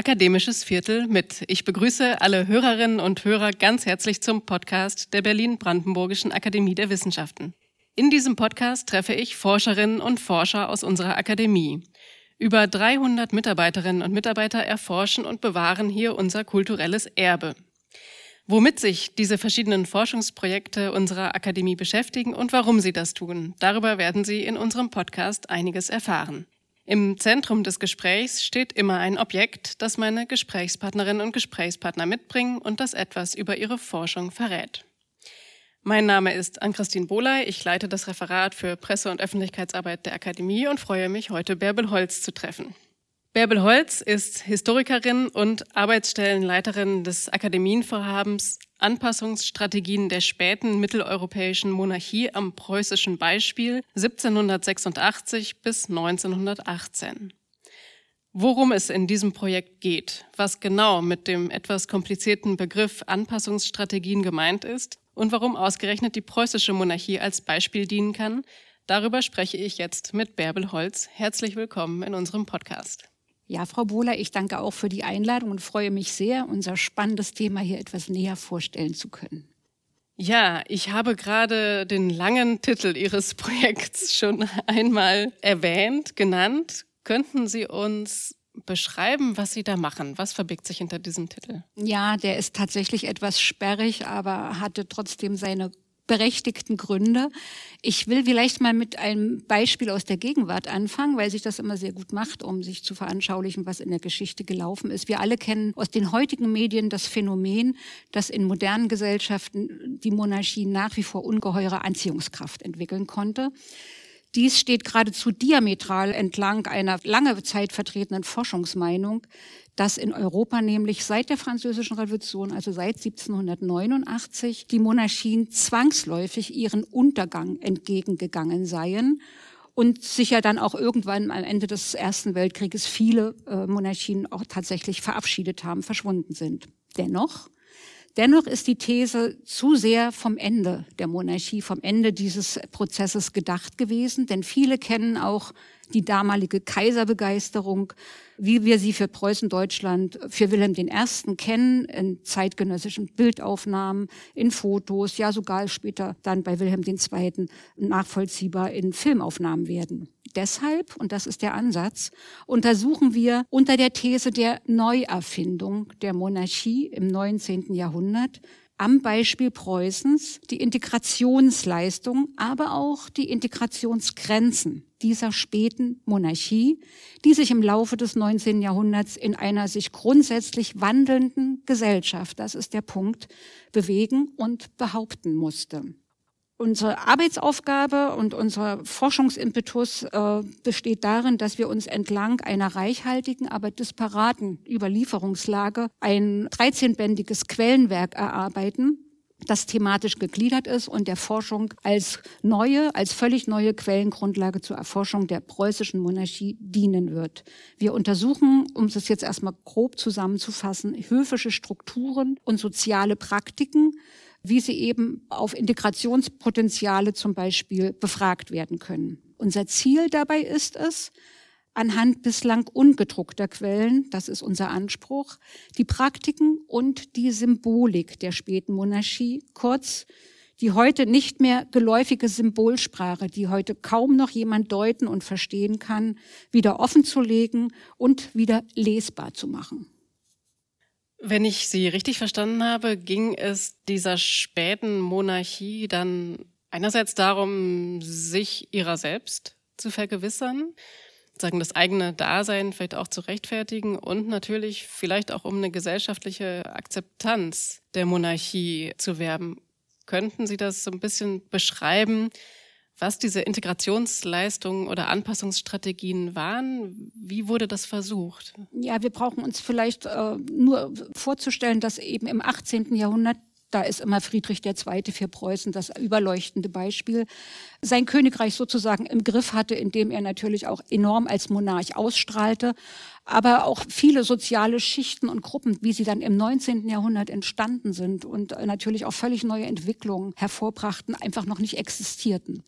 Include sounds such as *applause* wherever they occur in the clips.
Akademisches Viertel mit. Ich begrüße alle Hörerinnen und Hörer ganz herzlich zum Podcast der Berlin-Brandenburgischen Akademie der Wissenschaften. In diesem Podcast treffe ich Forscherinnen und Forscher aus unserer Akademie. Über 300 Mitarbeiterinnen und Mitarbeiter erforschen und bewahren hier unser kulturelles Erbe. Womit sich diese verschiedenen Forschungsprojekte unserer Akademie beschäftigen und warum sie das tun, darüber werden Sie in unserem Podcast einiges erfahren. Im Zentrum des Gesprächs steht immer ein Objekt, das meine Gesprächspartnerinnen und Gesprächspartner mitbringen und das etwas über ihre Forschung verrät. Mein Name ist Ann-Christine Bohley. Ich leite das Referat für Presse- und Öffentlichkeitsarbeit der Akademie und freue mich, heute Bärbel Holz zu treffen. Bärbel Holz ist Historikerin und Arbeitsstellenleiterin des Akademienvorhabens Anpassungsstrategien der späten mitteleuropäischen Monarchie am preußischen Beispiel 1786 bis 1918. Worum es in diesem Projekt geht, was genau mit dem etwas komplizierten Begriff Anpassungsstrategien gemeint ist und warum ausgerechnet die preußische Monarchie als Beispiel dienen kann, darüber spreche ich jetzt mit Bärbel Holz. Herzlich willkommen in unserem Podcast. Ja, Frau Bohler, ich danke auch für die Einladung und freue mich sehr, unser spannendes Thema hier etwas näher vorstellen zu können. Ja, ich habe gerade den langen Titel Ihres *laughs* Projekts schon einmal erwähnt, genannt. Könnten Sie uns beschreiben, was Sie da machen? Was verbirgt sich hinter diesem Titel? Ja, der ist tatsächlich etwas sperrig, aber hatte trotzdem seine berechtigten Gründe. Ich will vielleicht mal mit einem Beispiel aus der Gegenwart anfangen, weil sich das immer sehr gut macht, um sich zu veranschaulichen, was in der Geschichte gelaufen ist. Wir alle kennen aus den heutigen Medien das Phänomen, dass in modernen Gesellschaften die Monarchie nach wie vor ungeheure Anziehungskraft entwickeln konnte. Dies steht geradezu diametral entlang einer lange Zeit vertretenen Forschungsmeinung, dass in Europa nämlich seit der Französischen Revolution, also seit 1789, die Monarchien zwangsläufig ihren Untergang entgegengegangen seien und sich ja dann auch irgendwann am Ende des Ersten Weltkrieges viele äh, Monarchien auch tatsächlich verabschiedet haben, verschwunden sind. Dennoch Dennoch ist die These zu sehr vom Ende der Monarchie, vom Ende dieses Prozesses gedacht gewesen, denn viele kennen auch die damalige Kaiserbegeisterung, wie wir sie für Preußen Deutschland, für Wilhelm I. kennen, in zeitgenössischen Bildaufnahmen, in Fotos, ja sogar später dann bei Wilhelm II. nachvollziehbar in Filmaufnahmen werden. Deshalb, und das ist der Ansatz, untersuchen wir unter der These der Neuerfindung der Monarchie im 19. Jahrhundert am Beispiel Preußens die Integrationsleistung, aber auch die Integrationsgrenzen dieser späten Monarchie, die sich im Laufe des 19. Jahrhunderts in einer sich grundsätzlich wandelnden Gesellschaft, das ist der Punkt, bewegen und behaupten musste. Unsere Arbeitsaufgabe und unser Forschungsimpetus äh, besteht darin, dass wir uns entlang einer reichhaltigen, aber disparaten Überlieferungslage ein 13-bändiges Quellenwerk erarbeiten, das thematisch gegliedert ist und der Forschung als neue, als völlig neue Quellengrundlage zur Erforschung der preußischen Monarchie dienen wird. Wir untersuchen, um es jetzt erstmal grob zusammenzufassen, höfische Strukturen und soziale Praktiken, wie sie eben auf Integrationspotenziale zum Beispiel befragt werden können. Unser Ziel dabei ist es, anhand bislang ungedruckter Quellen, das ist unser Anspruch, die Praktiken und die Symbolik der späten Monarchie, kurz die heute nicht mehr geläufige Symbolsprache, die heute kaum noch jemand deuten und verstehen kann, wieder offenzulegen und wieder lesbar zu machen. Wenn ich Sie richtig verstanden habe, ging es dieser späten Monarchie dann einerseits darum, sich ihrer selbst zu vergewissern, sagen das eigene Dasein vielleicht auch zu rechtfertigen und natürlich vielleicht auch um eine gesellschaftliche Akzeptanz der Monarchie zu werben. Könnten Sie das so ein bisschen beschreiben? was diese Integrationsleistungen oder Anpassungsstrategien waren. Wie wurde das versucht? Ja, wir brauchen uns vielleicht äh, nur vorzustellen, dass eben im 18. Jahrhundert Da ist immer Friedrich II. für Preußen das überleuchtende Beispiel. Sein Königreich sozusagen im Griff hatte, indem er natürlich auch enorm als Monarch ausstrahlte, aber auch viele soziale Schichten und Gruppen, wie sie dann im 19. Jahrhundert entstanden sind und natürlich auch völlig neue Entwicklungen hervorbrachten, einfach noch nicht existierten.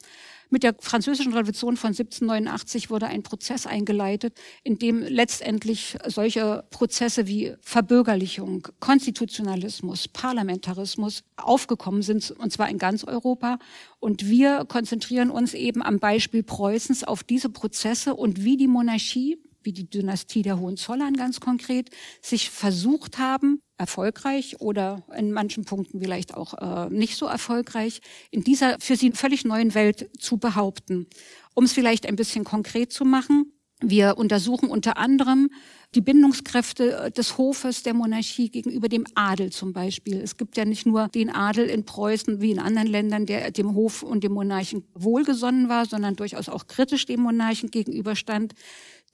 Mit der französischen Revolution von 1789 wurde ein Prozess eingeleitet, in dem letztendlich solche Prozesse wie Verbürgerlichung, Konstitutionalismus, Parlamentarismus aufgekommen sind, und zwar in ganz Europa. Und wir konzentrieren uns eben am Beispiel Preußens auf diese Prozesse und wie die Monarchie wie die Dynastie der Hohenzollern ganz konkret, sich versucht haben, erfolgreich oder in manchen Punkten vielleicht auch äh, nicht so erfolgreich, in dieser für sie völlig neuen Welt zu behaupten. Um es vielleicht ein bisschen konkret zu machen, wir untersuchen unter anderem die Bindungskräfte äh, des Hofes der Monarchie gegenüber dem Adel zum Beispiel. Es gibt ja nicht nur den Adel in Preußen wie in anderen Ländern, der dem Hof und dem Monarchen wohlgesonnen war, sondern durchaus auch kritisch dem Monarchen gegenüberstand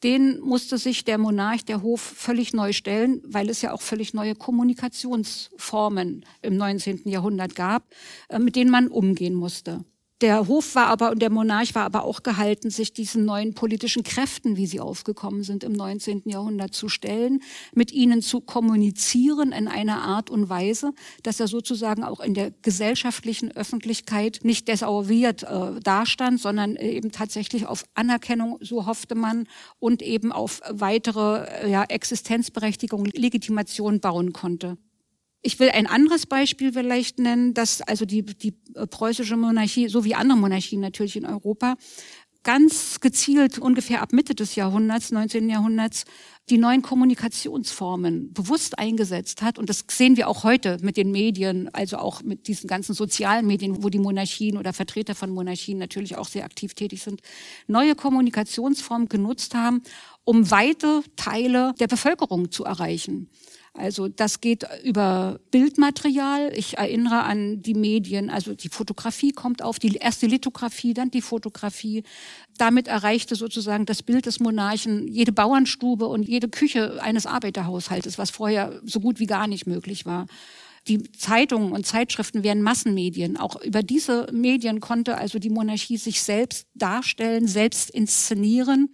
den musste sich der Monarch, der Hof völlig neu stellen, weil es ja auch völlig neue Kommunikationsformen im 19. Jahrhundert gab, äh, mit denen man umgehen musste. Der Hof war aber und der Monarch war aber auch gehalten, sich diesen neuen politischen Kräften, wie sie aufgekommen sind im 19. Jahrhundert, zu stellen, mit ihnen zu kommunizieren in einer Art und Weise, dass er sozusagen auch in der gesellschaftlichen Öffentlichkeit nicht desavouiert äh, dastand, sondern eben tatsächlich auf Anerkennung, so hoffte man, und eben auf weitere ja, Existenzberechtigung, Legitimation bauen konnte. Ich will ein anderes Beispiel vielleicht nennen, dass also die, die preußische Monarchie, so wie andere Monarchien natürlich in Europa, ganz gezielt ungefähr ab Mitte des Jahrhunderts, 19. Jahrhunderts, die neuen Kommunikationsformen bewusst eingesetzt hat. Und das sehen wir auch heute mit den Medien, also auch mit diesen ganzen sozialen Medien, wo die Monarchien oder Vertreter von Monarchien natürlich auch sehr aktiv tätig sind, neue Kommunikationsformen genutzt haben, um weite Teile der Bevölkerung zu erreichen. Also das geht über Bildmaterial. Ich erinnere an die Medien, also die Fotografie kommt auf, die erste Lithografie, dann die Fotografie. Damit erreichte sozusagen das Bild des Monarchen jede Bauernstube und jede Küche eines Arbeiterhaushaltes, was vorher so gut wie gar nicht möglich war. Die Zeitungen und Zeitschriften wären Massenmedien. Auch über diese Medien konnte also die Monarchie sich selbst darstellen, selbst inszenieren.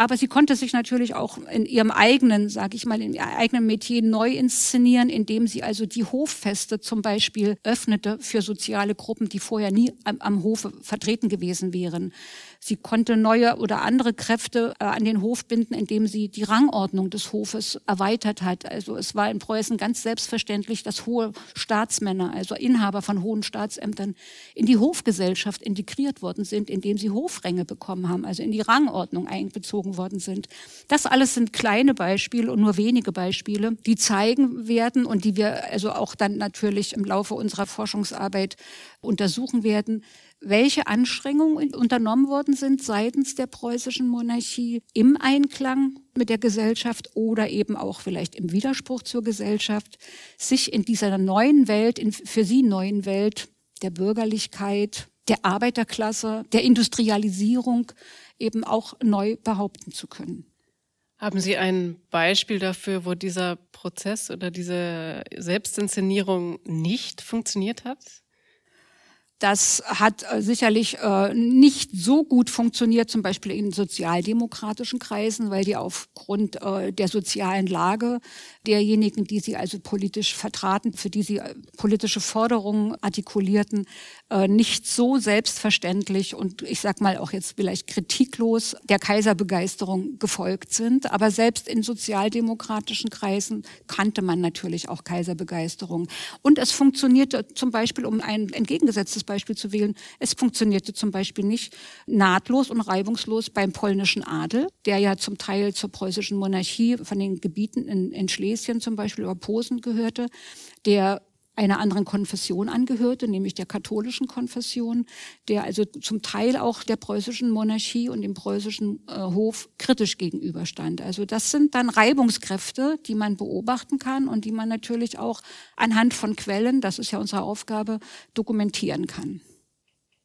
Aber sie konnte sich natürlich auch in ihrem eigenen, sage ich mal, in ihrem eigenen Metier neu inszenieren, indem sie also die Hoffeste zum Beispiel öffnete für soziale Gruppen, die vorher nie am, am Hofe vertreten gewesen wären. Sie konnte neue oder andere Kräfte äh, an den Hof binden, indem sie die Rangordnung des Hofes erweitert hat. Also es war in Preußen ganz selbstverständlich, dass hohe Staatsmänner, also Inhaber von hohen Staatsämtern, in die Hofgesellschaft integriert worden sind, indem sie Hofränge bekommen haben, also in die Rangordnung einbezogen worden sind. Das alles sind kleine Beispiele und nur wenige Beispiele, die zeigen werden und die wir also auch dann natürlich im Laufe unserer Forschungsarbeit untersuchen werden, welche Anstrengungen unternommen worden sind seitens der preußischen Monarchie im Einklang mit der Gesellschaft oder eben auch vielleicht im Widerspruch zur Gesellschaft, sich in dieser neuen Welt, in für sie neuen Welt der Bürgerlichkeit, der Arbeiterklasse, der Industrialisierung eben auch neu behaupten zu können. Haben Sie ein Beispiel dafür, wo dieser Prozess oder diese Selbstinszenierung nicht funktioniert hat? Das hat äh, sicherlich äh, nicht so gut funktioniert, zum Beispiel in sozialdemokratischen Kreisen, weil die aufgrund äh, der sozialen Lage derjenigen, die sie also politisch vertraten, für die sie politische Forderungen artikulierten, äh, nicht so selbstverständlich und ich sag mal auch jetzt vielleicht kritiklos der Kaiserbegeisterung gefolgt sind. Aber selbst in sozialdemokratischen Kreisen kannte man natürlich auch Kaiserbegeisterung. Und es funktionierte zum Beispiel, um ein entgegengesetztes Beispiel zu wählen, es funktionierte zum Beispiel nicht nahtlos und reibungslos beim polnischen Adel, der ja zum Teil zur preußischen Monarchie von den Gebieten in, in Schlesien zum Beispiel über Posen gehörte, der einer anderen Konfession angehörte, nämlich der katholischen Konfession, der also zum Teil auch der preußischen Monarchie und dem preußischen äh, Hof kritisch gegenüberstand. Also das sind dann Reibungskräfte, die man beobachten kann und die man natürlich auch anhand von Quellen, das ist ja unsere Aufgabe, dokumentieren kann.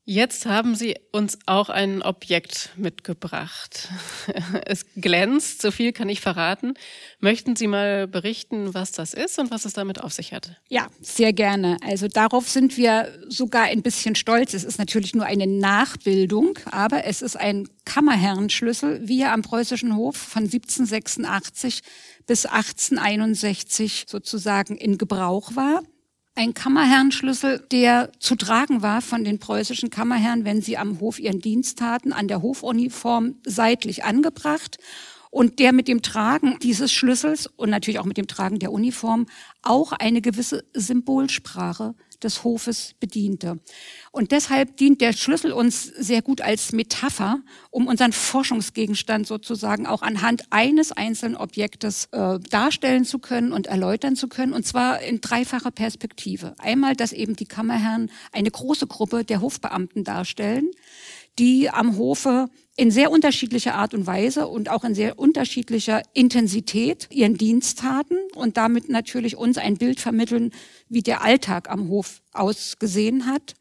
Jetzt haben Sie uns auch ein Objekt mitgebracht. *laughs* Es glänzt, so viel kann ich verraten. Möchten Sie mal berichten, was das ist und was es damit auf sich hat? Ja, sehr gerne. Also darauf sind wir sogar ein bisschen stolz. Es ist natürlich nur eine Nachbildung, aber es ist ein Kammerherrenschlüssel, wie er am preußischen Hof von 1786 bis 1861 sozusagen in Gebrauch war ein Kammerherrenschlüssel, der zu tragen war von den preußischen Kammerherren, wenn sie am Hof ihren Dienst taten, an der Hofuniform seitlich angebracht und der mit dem Tragen dieses Schlüssels und natürlich auch mit dem Tragen der Uniform auch eine gewisse Symbolsprache des Hofes bediente. Und deshalb dient der Schlüssel uns sehr gut als Metapher, um unseren Forschungsgegenstand sozusagen auch anhand eines einzelnen Objektes äh, darstellen zu können und erläutern zu können, und zwar in dreifacher Perspektive. Einmal, dass eben die Kammerherren eine große Gruppe der Hofbeamten darstellen, die am Hofe in sehr unterschiedlicher Art und Weise und auch in sehr unterschiedlicher Intensität ihren Dienst taten und damit natürlich uns ein Bild vermitteln, wie der Alltag am Hof ausgesehen hat.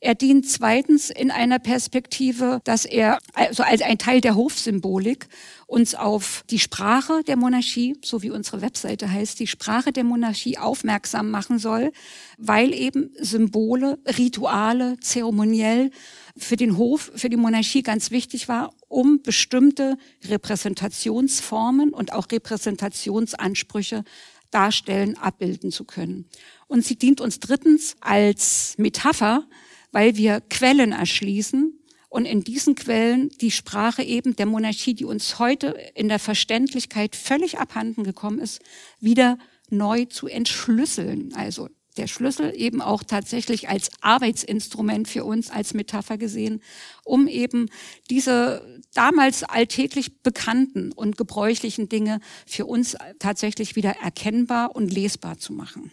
Er dient zweitens in einer Perspektive, dass er also als ein Teil der Hofsymbolik uns auf die Sprache der Monarchie, so wie unsere Webseite heißt, die Sprache der Monarchie aufmerksam machen soll, weil eben Symbole, Rituale, zeremoniell für den Hof, für die Monarchie ganz wichtig war, um bestimmte Repräsentationsformen und auch Repräsentationsansprüche darstellen, abbilden zu können. Und sie dient uns drittens als Metapher, weil wir Quellen erschließen und in diesen Quellen die Sprache eben der Monarchie, die uns heute in der Verständlichkeit völlig abhanden gekommen ist, wieder neu zu entschlüsseln. Also der Schlüssel eben auch tatsächlich als Arbeitsinstrument für uns, als Metapher gesehen, um eben diese damals alltäglich bekannten und gebräuchlichen Dinge für uns tatsächlich wieder erkennbar und lesbar zu machen.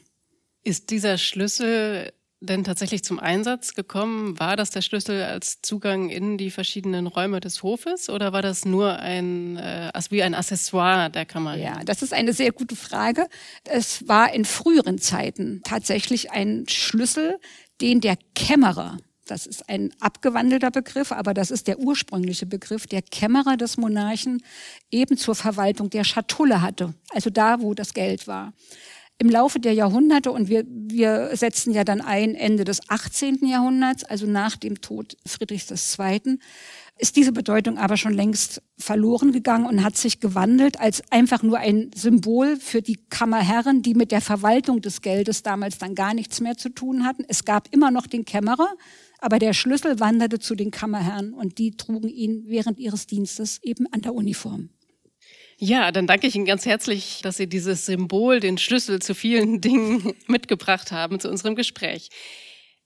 Ist dieser Schlüssel denn tatsächlich zum Einsatz gekommen? War das der Schlüssel als Zugang in die verschiedenen Räume des Hofes oder war das nur ein, äh, wie ein Accessoire der Kammer? Ja, das ist eine sehr gute Frage. Es war in früheren Zeiten tatsächlich ein Schlüssel, den der Kämmerer das ist ein abgewandelter Begriff, aber das ist der ursprüngliche Begriff, der Kämmerer des Monarchen eben zur Verwaltung der Schatulle hatte, also da, wo das Geld war im Laufe der Jahrhunderte, und wir, wir setzen ja dann ein Ende des 18. Jahrhunderts, also nach dem Tod Friedrichs II., ist diese Bedeutung aber schon längst verloren gegangen und hat sich gewandelt als einfach nur ein Symbol für die Kammerherren, die mit der Verwaltung des Geldes damals dann gar nichts mehr zu tun hatten. Es gab immer noch den Kämmerer, aber der Schlüssel wanderte zu den Kammerherren und die trugen ihn während ihres Dienstes eben an der Uniform. Ja, dann danke ich Ihnen ganz herzlich, dass Sie dieses Symbol, den Schlüssel zu vielen *laughs* Dingen mitgebracht haben zu unserem Gespräch.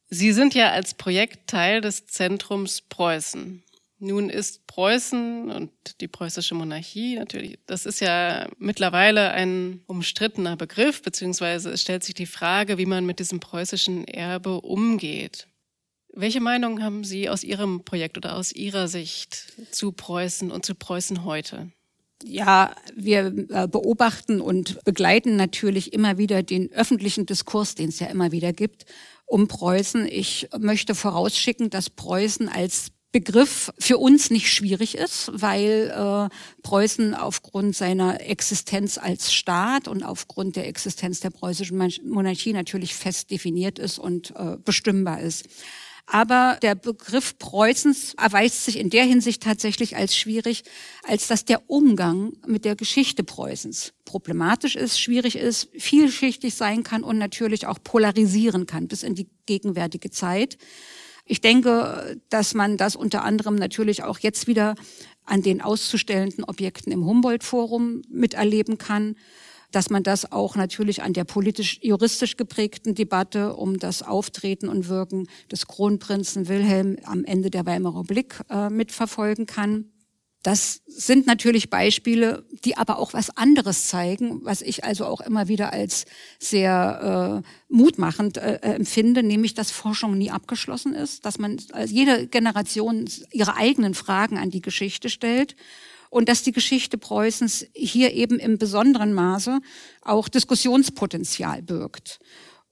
Sie sind ja als Projekt Teil des Zentrums Preußen. Nun ist Preußen und die preußische Monarchie natürlich, das ist ja mittlerweile ein umstrittener Begriff, beziehungsweise es stellt sich die Frage, wie man mit diesem preußischen Erbe umgeht. Welche Meinung haben Sie aus Ihrem Projekt oder aus Ihrer Sicht zu Preußen und zu Preußen heute? Ja, wir äh, beobachten und begleiten natürlich immer wieder den öffentlichen Diskurs, den es ja immer wieder gibt, um Preußen. Ich möchte vorausschicken, dass Preußen als Begriff für uns nicht schwierig ist, weil äh, Preußen aufgrund seiner Existenz als Staat und aufgrund der Existenz der preußischen Monarchie natürlich fest definiert ist und äh, bestimmbar ist. Aber der Begriff Preußens erweist sich in der Hinsicht tatsächlich als schwierig, als dass der Umgang mit der Geschichte Preußens problematisch ist, schwierig ist, vielschichtig sein kann und natürlich auch polarisieren kann bis in die gegenwärtige Zeit. Ich denke, dass man das unter anderem natürlich auch jetzt wieder an den auszustellenden Objekten im Humboldt-Forum miterleben kann dass man das auch natürlich an der politisch-juristisch geprägten Debatte um das Auftreten und Wirken des Kronprinzen Wilhelm am Ende der Weimarer Republik äh, mitverfolgen kann. Das sind natürlich Beispiele, die aber auch was anderes zeigen, was ich also auch immer wieder als sehr äh, mutmachend äh, empfinde, nämlich dass Forschung nie abgeschlossen ist, dass man also jede Generation ihre eigenen Fragen an die Geschichte stellt und dass die Geschichte Preußens hier eben im besonderen Maße auch Diskussionspotenzial birgt.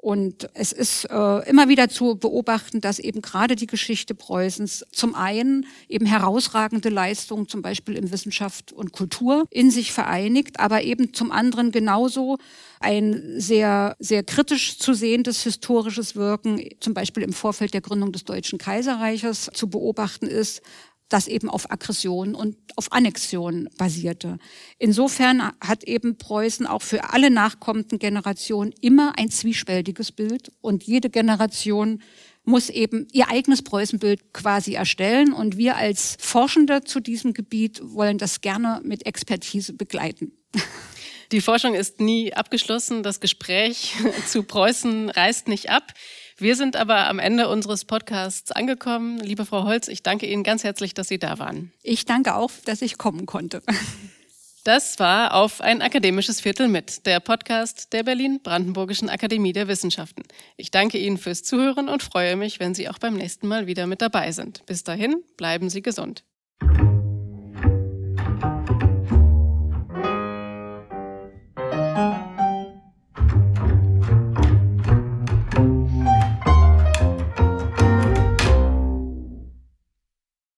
Und es ist äh, immer wieder zu beobachten, dass eben gerade die Geschichte Preußens zum einen eben herausragende Leistungen, zum Beispiel in Wissenschaft und Kultur, in sich vereinigt, aber eben zum anderen genauso ein sehr, sehr kritisch zu sehendes historisches Wirken, zum Beispiel im Vorfeld der Gründung des Deutschen Kaiserreiches zu beobachten ist, das eben auf Aggression und auf Annexion basierte. Insofern hat eben Preußen auch für alle nachkommenden Generationen immer ein zwiespältiges Bild und jede Generation muss eben ihr eigenes Preußenbild quasi erstellen und wir als Forschende zu diesem Gebiet wollen das gerne mit Expertise begleiten. Die Forschung ist nie abgeschlossen, das Gespräch *laughs* zu Preußen reißt nicht ab. Wir sind aber am Ende unseres Podcasts angekommen. Liebe Frau Holz, ich danke Ihnen ganz herzlich, dass Sie da waren. Ich danke auch, dass ich kommen konnte. Das war auf ein akademisches Viertel mit, der Podcast der Berlin-Brandenburgischen Akademie der Wissenschaften. Ich danke Ihnen fürs Zuhören und freue mich, wenn Sie auch beim nächsten Mal wieder mit dabei sind. Bis dahin, bleiben Sie gesund.